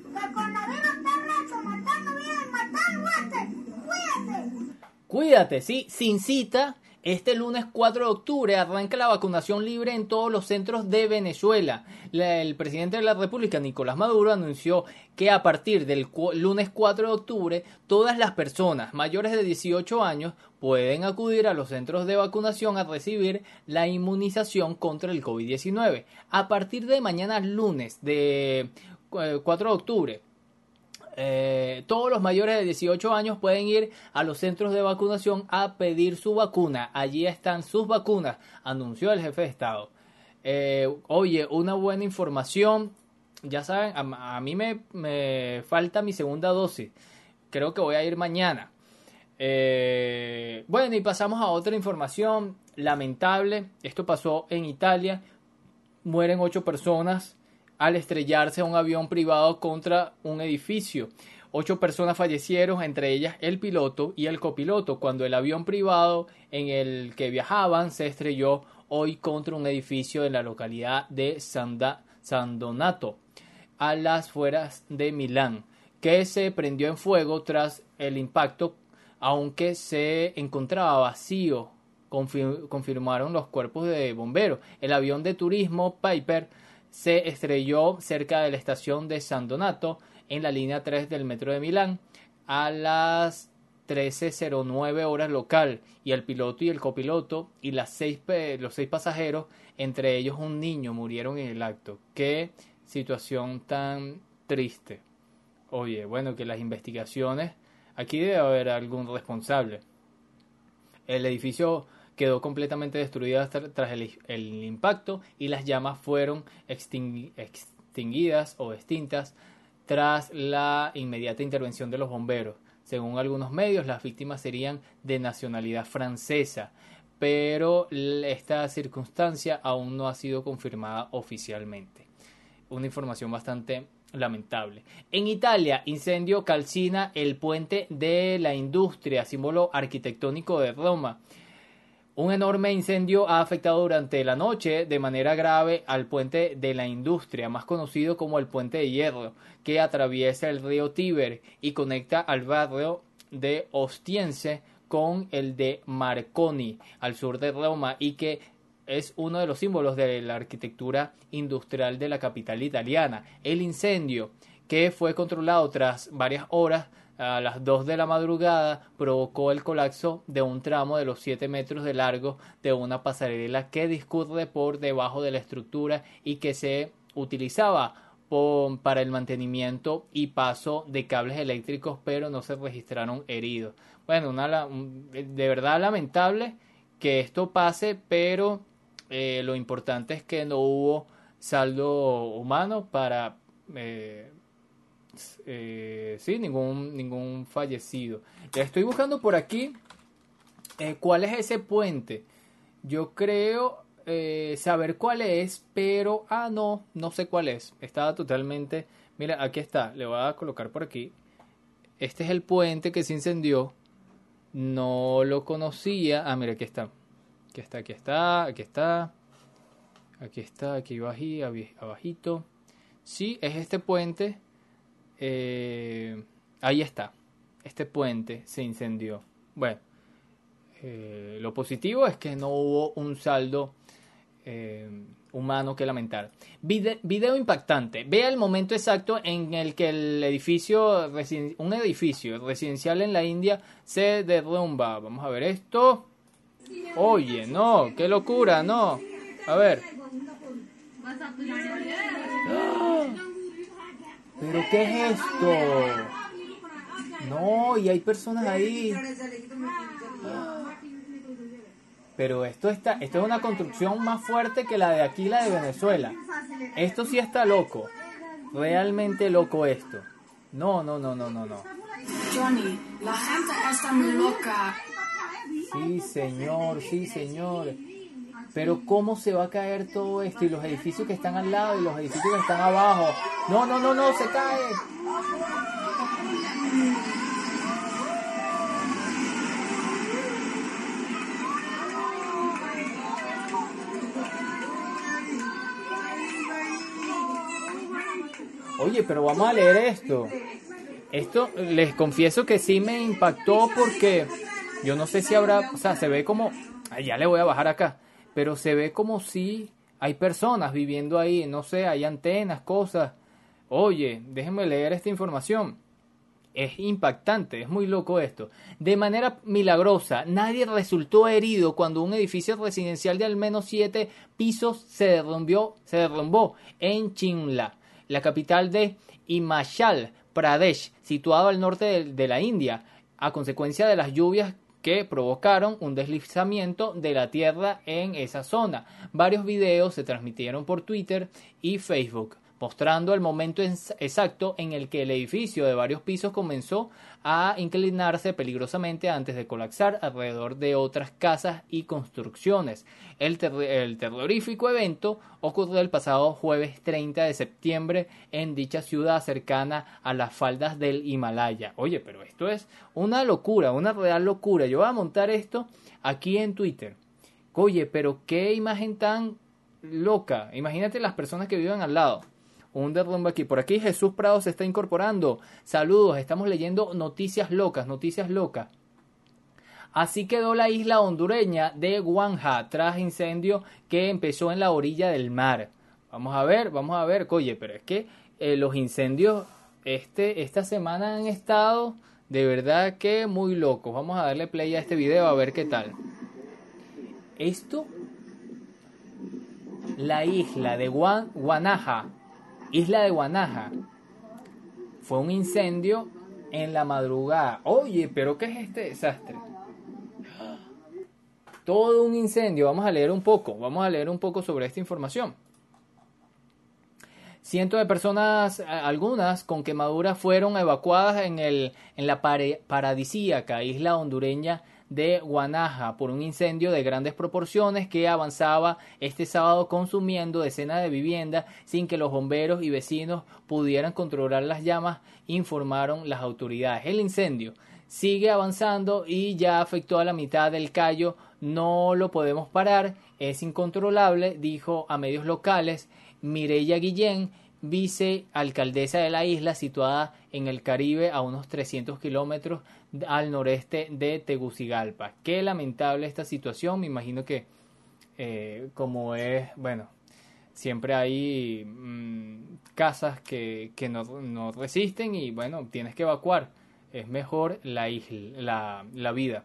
Cuídate, sí, sin cita. Este lunes 4 de octubre arranca la vacunación libre en todos los centros de Venezuela. el presidente de la República, Nicolás Maduro, anunció que a partir del lunes 4 de octubre todas las personas mayores de 18 años pueden acudir a los centros de vacunación a recibir la inmunización contra el COVID-19. A partir de mañana lunes de 4 eh, de octubre eh, todos los mayores de 18 años pueden ir a los centros de vacunación a pedir su vacuna. Allí están sus vacunas, anunció el jefe de Estado. Eh, oye, una buena información. Ya saben, a, mí me, falta mi segunda dosis. Creo que voy a ir mañana. Eh, bueno, y pasamos a otra información lamentable. Esto pasó en Italia. Mueren ocho personas al estrellarse un avión privado contra un edificio. Ocho personas fallecieron, entre ellas el piloto y el copiloto, cuando el avión privado en el que viajaban se estrelló hoy contra un edificio en la localidad de San Donato, a las fueras de Milán, que se prendió en fuego tras el impacto, aunque se encontraba vacío, confirmaron los cuerpos de bomberos. El avión de turismo Piper se estrelló cerca de la estación de San Donato en la línea 3 del metro de Milán a las 13.09 horas local y el piloto y el copiloto y los seis pasajeros, entre ellos un niño, murieron en el acto. Qué situación tan triste. Oye, bueno, que las investigaciones, aquí debe haber algún responsable. El edificio quedó completamente destruida tras el, impacto y las llamas fueron extinguidas o extintas tras la inmediata intervención de los bomberos. Según algunos medios, las víctimas serían de nacionalidad francesa, pero esta circunstancia aún no ha sido confirmada oficialmente. Una información bastante lamentable. En Italia, incendio calcina el puente de la industria, símbolo arquitectónico de Roma. Un enorme incendio ha afectado durante la noche de manera grave al puente de la industria, más conocido como el puente de hierro, que atraviesa el río Tíber y conecta al barrio de Ostiense con el de Marconi, al sur de Roma, y que es uno de los símbolos de la arquitectura industrial de la capital italiana. El incendio, que fue controlado tras varias horas, a las 2 de la madrugada provocó el colapso de un tramo de los 7 metros de largo de una pasarela que discurre por debajo de la estructura y que se utilizaba para el mantenimiento y paso de cables eléctricos, pero no se registraron heridos. Bueno, una, de verdad lamentable que esto pase, pero eh, lo importante es que no hubo saldo humano para eh, eh, sí, ningún, ningún fallecido. Estoy buscando por aquí eh, cuál es ese puente. Yo creo eh, saber cuál es, pero, ah, no, no sé cuál es. Estaba totalmente, mira, aquí está, le voy a colocar por aquí. Este es el puente que se incendió. No lo conocía. Ah, mira, aquí está. Aquí está, aquí está, aquí está. Aquí está, aquí abajito. Sí, es este puente eh, ahí está. Este puente se incendió. Bueno, eh, lo positivo es que no hubo un saldo eh, humano que lamentar. video impactante. Vea el momento exacto en el que el edificio, un edificio residencial en la India se derrumba. Vamos a ver esto. Oye, no, qué locura, no. A ver. ¿Pero qué es esto? No, y hay personas ahí. Pero esto está, esto es una construcción más fuerte que la de aquí, la de Venezuela. Esto sí está loco. Realmente loco esto. No, no, no, no, no, no. Johnny, la gente está muy loca. Sí, señor, sí, señor. Pero ¿cómo se va a caer todo esto? Y los edificios que están al lado y los edificios que están abajo. No, no, no, no, se cae. Oye, pero vamos a leer esto. Esto les confieso que sí me impactó porque yo no sé si habrá, o sea, se ve como, ya le voy a bajar acá pero se ve como si hay personas viviendo ahí, no sé, hay antenas, cosas. Oye, déjenme leer esta información. Es impactante, es muy loco esto. De manera milagrosa, nadie resultó herido cuando un edificio residencial de al menos siete pisos se derrumbó, se derrumbó en Chimla, la capital de Himachal Pradesh, situado al norte de la India, a consecuencia de las lluvias que provocaron un deslizamiento de la Tierra en esa zona. Varios videos se transmitieron por Twitter y Facebook mostrando el momento exacto en el que el edificio de varios pisos comenzó a inclinarse peligrosamente antes de colapsar alrededor de otras casas y construcciones. El, terrorífico evento ocurrió el pasado jueves 30 de septiembre en dicha ciudad cercana a las faldas del Himalaya. Oye, pero esto es una locura, una real locura. Yo voy a montar esto aquí en Twitter. Oye, pero qué imagen tan loca. Imagínate las personas que viven al lado un derrumbe aquí. Por aquí Jesús Prado se está incorporando. Saludos, estamos leyendo noticias locas, noticias locas. Así quedó la isla hondureña de Guanja tras incendio que empezó en la orilla del mar. Vamos a ver, vamos a ver, oye, pero es que eh, los incendios este, esta semana han estado de verdad que muy locos. Vamos a darle play a este video a ver qué tal. Esto, la isla de Guanaja Isla de Guanaja. Fue un incendio en la madrugada. Oye, pero ¿qué es este desastre? Todo un incendio. Vamos a leer un poco. Vamos a leer un poco sobre esta información. Cientos de personas, algunas con quemaduras, fueron evacuadas en, el, en la paradisíaca isla hondureña de Guanaja por un incendio de grandes proporciones que avanzaba este sábado consumiendo decenas de viviendas sin que los bomberos y vecinos pudieran controlar las llamas, informaron las autoridades. El incendio sigue avanzando y ya afectó a la mitad del Cayo. No lo podemos parar, es incontrolable, dijo a medios locales Mireya Guillén, vicealcaldesa de la isla, situada en el Caribe a unos 300 kilómetros al noreste de Tegucigalpa. Qué lamentable esta situación, me imagino que eh, como es, bueno, siempre hay mm, casas que, que no, no resisten y bueno, tienes que evacuar es mejor la, isla, la, vida.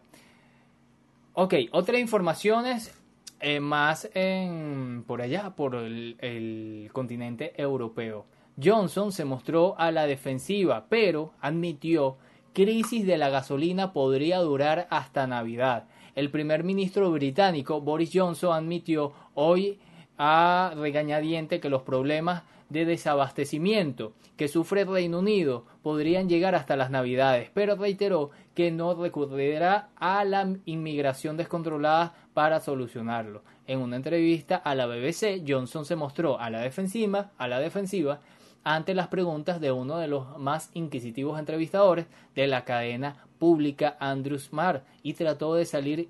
Ok, otras informaciones eh, más en, por allá, por el continente europeo. Johnson se mostró a la defensiva, pero admitió crisis de la gasolina podría durar hasta Navidad. El primer ministro británico Boris Johnson admitió hoy a regañadiente que los problemas de desabastecimiento que sufre Reino Unido podrían llegar hasta las Navidades, pero reiteró que no recurrirá a la inmigración descontrolada para solucionarlo. En una entrevista a la BBC, Johnson se mostró a la defensiva, a la defensiva ante las preguntas de uno de los más inquisitivos entrevistadores de la cadena pública Andrews Marr y trató de salir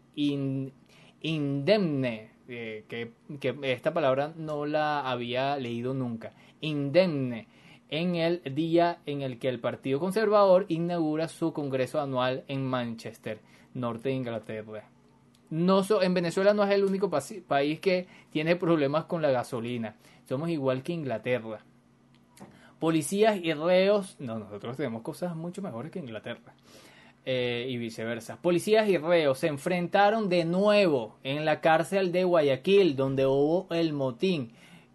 indemne, eh, que, que esta palabra no la había leído nunca, indemne en el día en el que el Partido Conservador inaugura su Congreso anual en Manchester, norte de Inglaterra. No en Venezuela no es el único país que tiene problemas con la gasolina. Somos igual que Inglaterra. Policías y reos, no, nosotros tenemos cosas mucho mejores que Inglaterra. Eh, y viceversa. Policías y reos se enfrentaron de nuevo en la cárcel de Guayaquil, donde hubo el motín.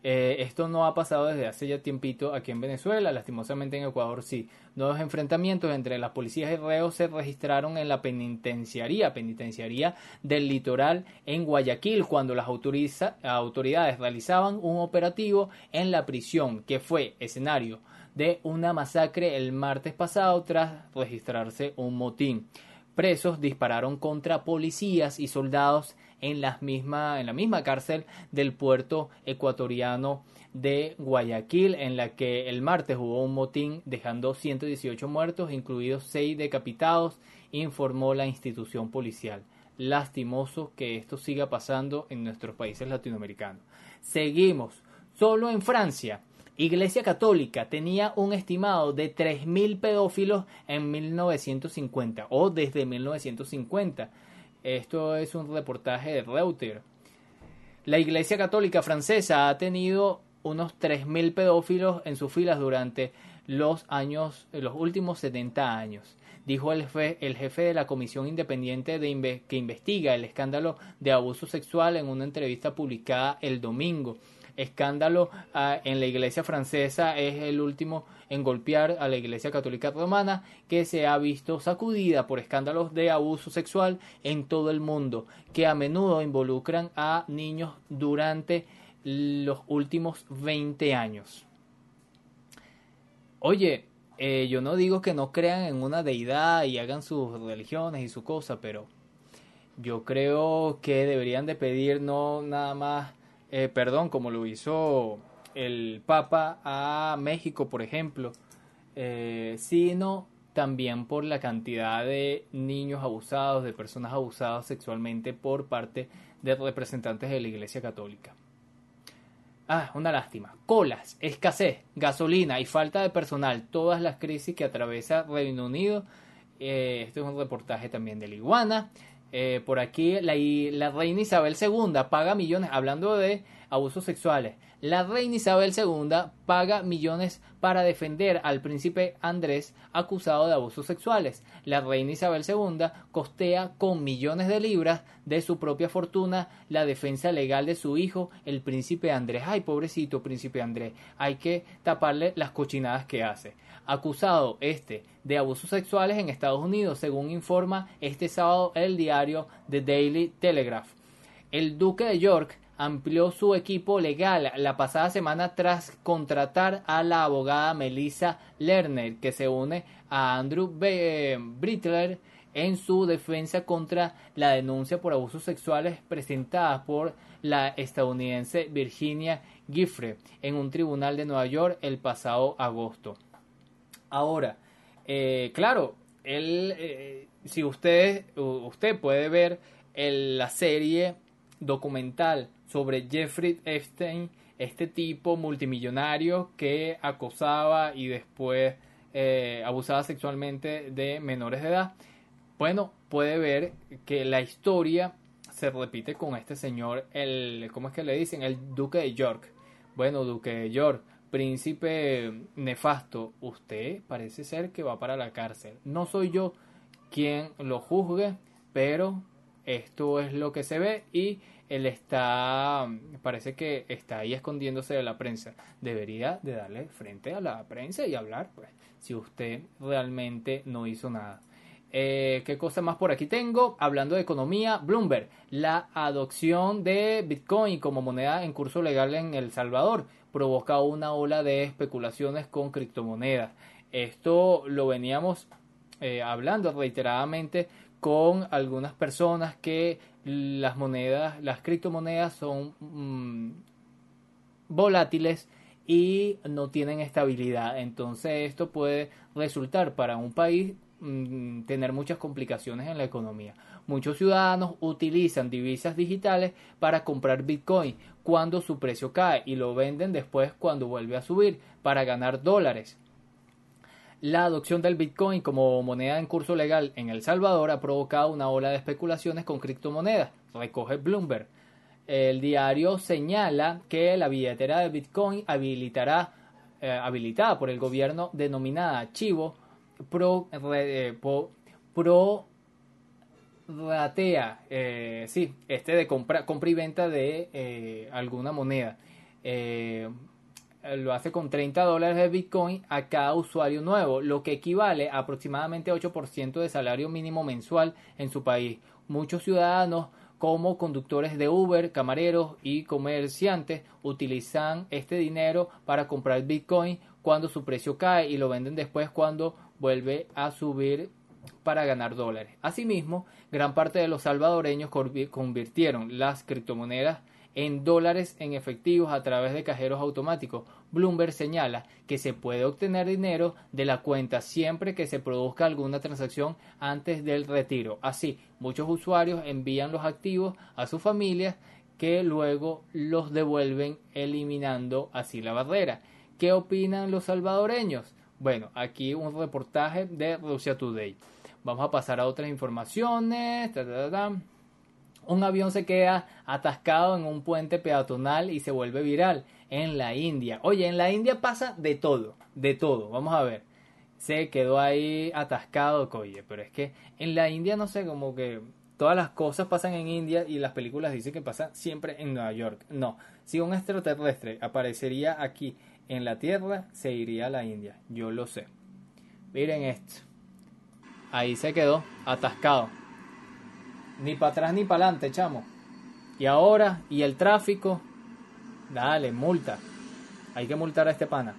Eh, esto no ha pasado desde hace ya tiempito aquí en Venezuela, lastimosamente en Ecuador sí. Nuevos enfrentamientos entre las policías y reos se registraron en la penitenciaría, penitenciaría del litoral en Guayaquil, cuando las autoridades realizaban un operativo en la prisión, que fue escenario de una masacre el martes pasado tras registrarse un motín. Presos dispararon contra policías y soldados en la misma, en la misma cárcel del puerto ecuatoriano de Guayaquil, en la que el martes hubo un motín dejando 118 muertos, incluidos 6 decapitados, informó la institución policial. Lastimoso que esto siga pasando en nuestros países latinoamericanos. Seguimos. Solo en Francia, Iglesia Católica tenía un estimado de 3.000 pedófilos en 1950 o desde 1950 esto es un reportaje de Reuters. La Iglesia Católica Francesa ha tenido unos 3.000 pedófilos en sus filas durante los años, los últimos 70 años, dijo el jefe, de la Comisión Independiente de que investiga el escándalo de abuso sexual en una entrevista publicada el domingo. Escándalo ah, en la Iglesia francesa es el último en golpear a la Iglesia Católica Romana, que se ha visto sacudida por escándalos de abuso sexual en todo el mundo, que a menudo involucran a niños durante los últimos 20 años. Oye, eh, yo no digo que no crean en una deidad y hagan sus religiones y su cosa, pero yo creo que deberían de pedir no nada más eh, perdón como lo hizo el Papa a México, por ejemplo, eh, sino también por la cantidad de niños abusados, de personas abusadas sexualmente por parte de representantes de la Iglesia Católica. Ah, una lástima. Colas, escasez, gasolina y falta de personal, todas las crisis que atraviesa Reino Unido. Este es un reportaje también de la Iguana. Eh, por aquí la, la reina Isabel II paga millones, hablando de abusos sexuales, la reina Isabel II paga millones para defender al príncipe Andrés acusado de abusos sexuales. La reina Isabel II costea con millones de libras de su propia fortuna la defensa legal de su hijo, el príncipe Andrés. Ay, pobrecito príncipe Andrés, hay que taparle las cochinadas que hace. Acusado este de abusos sexuales en Estados Unidos, según informa este sábado el diario The Daily Telegraph. El duque de York amplió su equipo legal la pasada semana tras contratar a la abogada Melissa Lerner, que se une a Andrew Brittler en su defensa contra la denuncia por abusos sexuales presentada por la estadounidense Virginia Giffre en un tribunal de Nueva York el pasado agosto. Ahora, eh, claro, él, eh, si usted, usted puede ver la serie documental sobre Jeffrey Epstein, este tipo multimillonario que acosaba y después eh, abusaba sexualmente de menores de edad, bueno, puede ver que la historia se repite con este señor, el, ¿cómo es que le dicen? El duque de York. Bueno, duque de York, príncipe nefasto, usted parece ser que va para la cárcel. No soy yo quien lo juzgue, pero esto es lo que se ve y él está, parece que está ahí escondiéndose de la prensa. Debería de darle frente a la prensa y hablar, pues, si usted realmente no hizo nada. Eh, ¿Qué cosa más por aquí tengo? Hablando de economía, Bloomberg, la adopción de Bitcoin como moneda en curso legal en El Salvador provoca una ola de especulaciones con criptomonedas. Esto lo veníamos eh, hablando reiteradamente con algunas personas que las monedas, las criptomonedas son mm, volátiles y no tienen estabilidad. Entonces esto puede resultar para un país mm, tener muchas complicaciones en la economía. Muchos ciudadanos utilizan divisas digitales para comprar Bitcoin cuando su precio cae y lo venden después cuando vuelve a subir para ganar dólares. La adopción del Bitcoin como moneda en curso legal en El Salvador ha provocado una ola de especulaciones con criptomonedas, recoge Bloomberg. El diario señala que la billetera de Bitcoin habilitará, eh, habilitada por el gobierno denominada Chivo Pro, eh, eh, sí, este de compra, compra y venta de alguna moneda lo hace con 30 dólares de Bitcoin a cada usuario nuevo, lo que equivale a aproximadamente 8% de salario mínimo mensual en su país. Muchos ciudadanos como conductores de Uber, camareros y comerciantes utilizan este dinero para comprar Bitcoin cuando su precio cae y lo venden después cuando vuelve a subir para ganar dólares. Asimismo, gran parte de los salvadoreños convirtieron las criptomonedas en dólares en efectivos a través de cajeros automáticos. Bloomberg señala que se puede obtener dinero de la cuenta siempre que se produzca alguna transacción antes del retiro. Así, muchos usuarios envían los activos a sus familias que luego los devuelven eliminando así la barrera. ¿Qué opinan los salvadoreños? Bueno, aquí un reportaje de Russia Today. Vamos a pasar a otras informaciones un avión se queda atascado en un puente peatonal y se vuelve viral en la India. Oye, en la India pasa de todo, de todo. Vamos a ver. Se quedó ahí atascado, oye, pero es que en la India no sé, como que todas las cosas pasan en India y las películas dicen que pasa siempre en Nueva York. No, si un extraterrestre aparecería aquí en la Tierra, se iría a la India. Yo lo sé. Miren esto. Ahí se quedó atascado. Ni para atrás ni para adelante, chamo. Y ahora, y el tráfico, dale, multa. Hay que multar a este pana.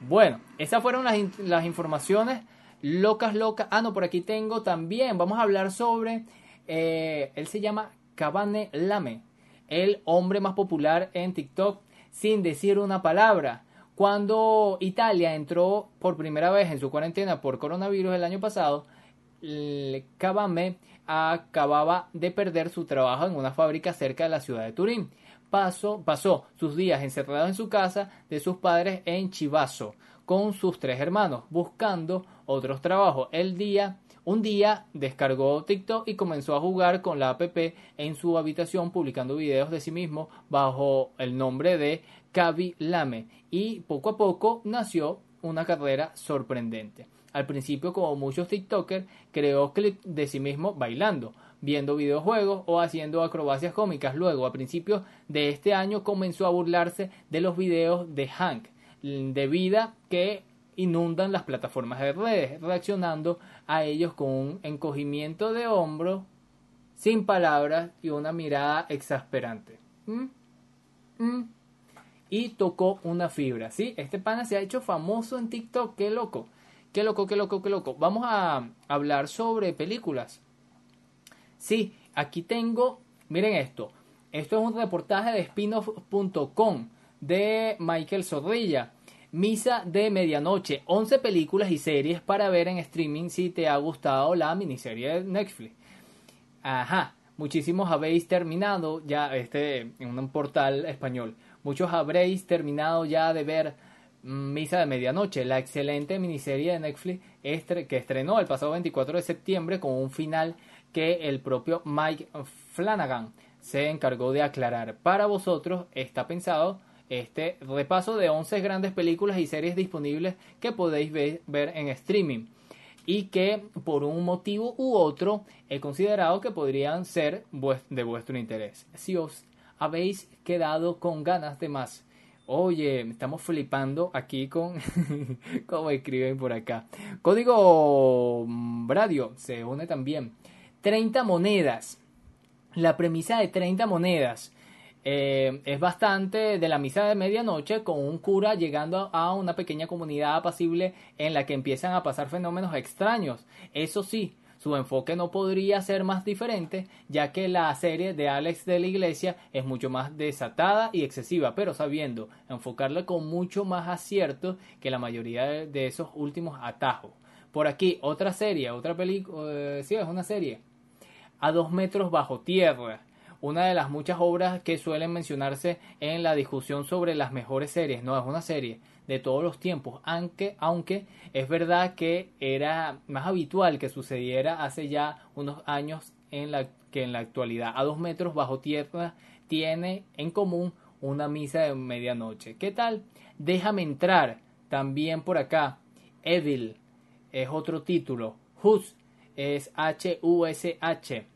Bueno, esas fueron las, las informaciones locas, locas. Ah, no, por aquí tengo también. Vamos a hablar sobre. Eh, él se llama Cabane Lame, el hombre más popular en TikTok sin decir una palabra. Cuando Italia entró por primera vez en su cuarentena por coronavirus el año pasado, Cabame acababa de perder su trabajo en una fábrica cerca de la ciudad de Turín. Pasó, pasó sus días encerrado en su casa de sus padres en Chivasso con sus tres hermanos buscando otros trabajos. El día, un día descargó TikTok y comenzó a jugar con la app en su habitación publicando videos de sí mismo bajo el nombre de Kavi Lame y poco a poco nació una carrera sorprendente. Al principio, como muchos TikTokers, creó clips de sí mismo bailando, viendo videojuegos o haciendo acrobacias cómicas. Luego, a principios de este año, comenzó a burlarse de los videos de Hank, de vida que inundan las plataformas de redes, reaccionando a ellos con un encogimiento de hombro, sin palabras y una mirada exasperante. ¿Mm? ¿Mm? Y tocó una fibra, ¿sí? Este pana se ha hecho famoso en TikTok, qué loco Qué loco, qué loco, qué loco. Vamos a hablar sobre películas. Sí, aquí tengo, miren esto. Esto es un reportaje de spinoff.com de Michael Zorrilla. Misa de Medianoche, 11 películas y series para ver en streaming si te ha gustado la miniserie de Netflix. Ajá, muchísimos habéis terminado ya, este, en un portal español, muchos habréis terminado ya de ver Misa de Medianoche, la excelente miniserie de Netflix que estrenó el pasado 24 de septiembre con un final que el propio Mike Flanagan se encargó de aclarar. Para vosotros está pensado este repaso de 11 grandes películas y series disponibles que podéis ver en streaming y que por un motivo u otro he considerado que podrían ser de vuestro interés. Si os habéis quedado con ganas de más, oye, estamos flipando aquí con cómo escriben por acá. Código Radio se une también. 30 monedas. La premisa de 30 monedas eh, es bastante de la misa de medianoche con un cura llegando a una pequeña comunidad apacible en la que empiezan a pasar fenómenos extraños. Eso sí, su enfoque no podría ser más diferente, ya que la serie de Alex de la Iglesia es mucho más desatada y excesiva, pero sabiendo enfocarla con mucho más acierto que la mayoría de esos últimos atajos. Por aquí, otra serie, otra película, eh, sí, es una serie, a dos metros bajo tierra una de las muchas obras que suelen mencionarse en la discusión sobre las mejores series. No es una serie de todos los tiempos, aunque, aunque es verdad que era más habitual que sucediera hace ya unos años en la, que en la actualidad. A dos metros bajo tierra tiene en común una misa de medianoche. ¿Qué tal? Déjame entrar también por acá. Evil es otro título. Hus es H-U-S-H.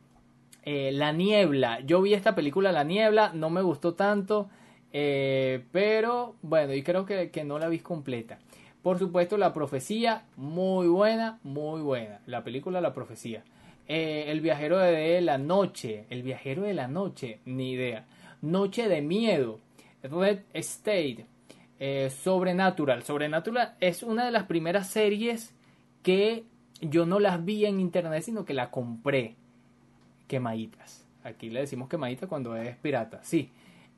Eh, la Niebla. Yo vi esta película La Niebla, no me gustó tanto, eh, pero bueno, y creo que, no la vi completa. Por supuesto, La Profecía, muy buena, muy buena. La película La Profecía. Eh, el viajero de la noche, el viajero de la noche, ni idea. Noche de miedo, Red State, Sobrenatural. Sobrenatural es una de las primeras series que yo no las vi en internet, sino que la compré quemaditas. Aquí le decimos quemadita cuando es pirata, sí.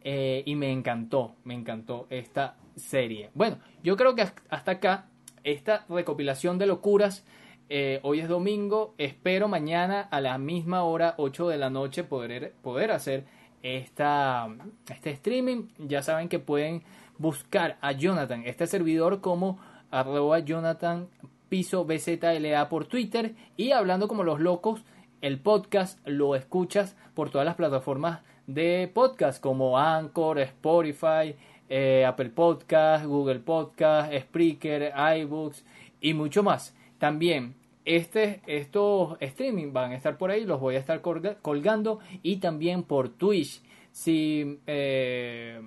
Eh, y me encantó, me encantó esta serie. Bueno, yo creo que hasta acá, esta recopilación de locuras, eh, hoy es domingo, espero mañana a la misma hora, 8 de la noche, poder, poder hacer esta, este streaming. Ya saben que pueden buscar a Jonathan, este servidor como arroba Jonathan piso BZLA por Twitter y hablando como los locos el podcast lo escuchas por todas las plataformas de podcast como Anchor, Spotify, eh, Apple Podcast, Google Podcast, Spreaker, iBooks y mucho más. También este, estos streaming van a estar por ahí, los voy a estar colgando y también por Twitch. Si eh,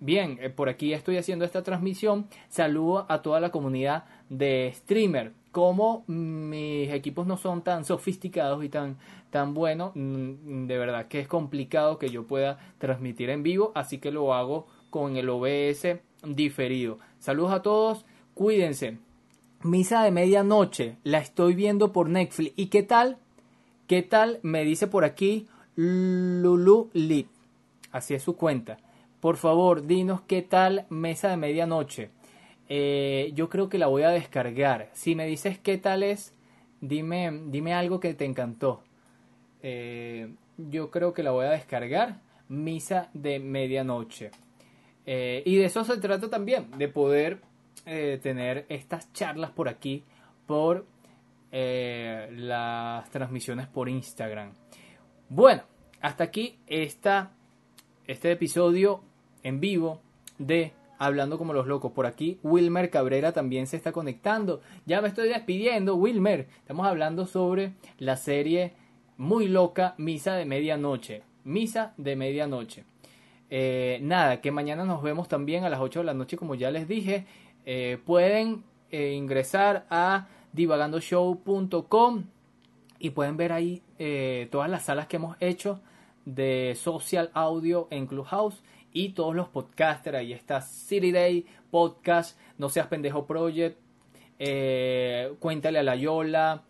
bien, eh, por aquí estoy haciendo esta transmisión, saludo a toda la comunidad de streamer como mis equipos no son tan sofisticados y tan, tan buenos, mm, de verdad que es complicado que yo pueda transmitir en vivo, así que lo hago con el OBS diferido. Saludos a todos, cuídense. Misa de medianoche, la estoy viendo por Netflix. ¿Y qué tal? ¿Qué tal? Me dice por aquí Lulu Lip. Así es su cuenta. Por favor, dinos qué tal Mesa de medianoche. Eh, yo creo que la voy a descargar. Si me dices qué tal es, dime, dime algo que te encantó. Eh, yo creo que la voy a descargar. Misa de medianoche. Eh, y de eso se trata también, de poder tener estas charlas por aquí, por las transmisiones por Instagram. Bueno, hasta aquí esta, este episodio en vivo de hablando como los locos. Por aquí Wilmer Cabrera también se está conectando. Ya me estoy despidiendo, Wilmer. Estamos hablando sobre la serie muy loca Misa de Medianoche. Misa de Medianoche. Eh, nada, que mañana nos vemos también a las 8 de la noche, como ya les dije. Eh, pueden eh, ingresar a divagandoshow.com y pueden ver ahí todas las salas que hemos hecho de social audio en Clubhouse y todos los podcasters. Ahí está City Day Podcast, No Seas Pendejo Project, eh, Cuéntale a la Yola,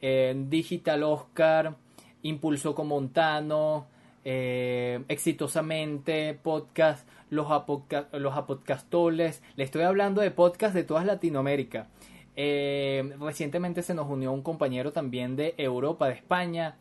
eh, Digital Oscar, Impulso con Montano, eh, Exitosamente, Podcast, Los, Apoca- los Apodcastoles. Le estoy hablando de podcast de toda Latinoamérica. Recientemente se nos unió un compañero también de Europa, de España.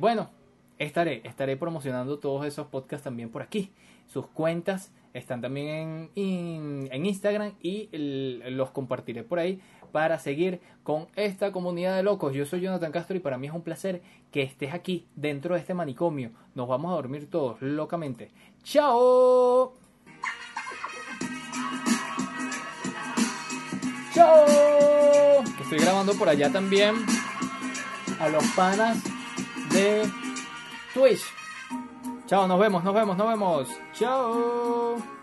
Bueno, estaré, estaré promocionando todos esos podcasts también por aquí. Sus cuentas están también en, en Instagram y los compartiré por ahí para seguir con esta comunidad de locos. Yo soy Jonathan Castro y para mí es un placer que estés aquí dentro de este manicomio. Nos vamos a dormir todos locamente. ¡Chao! ¡Chao! Estoy grabando por allá también a los panas de Twitch. Chao, nos vemos, nos vemos, nos vemos. Chao.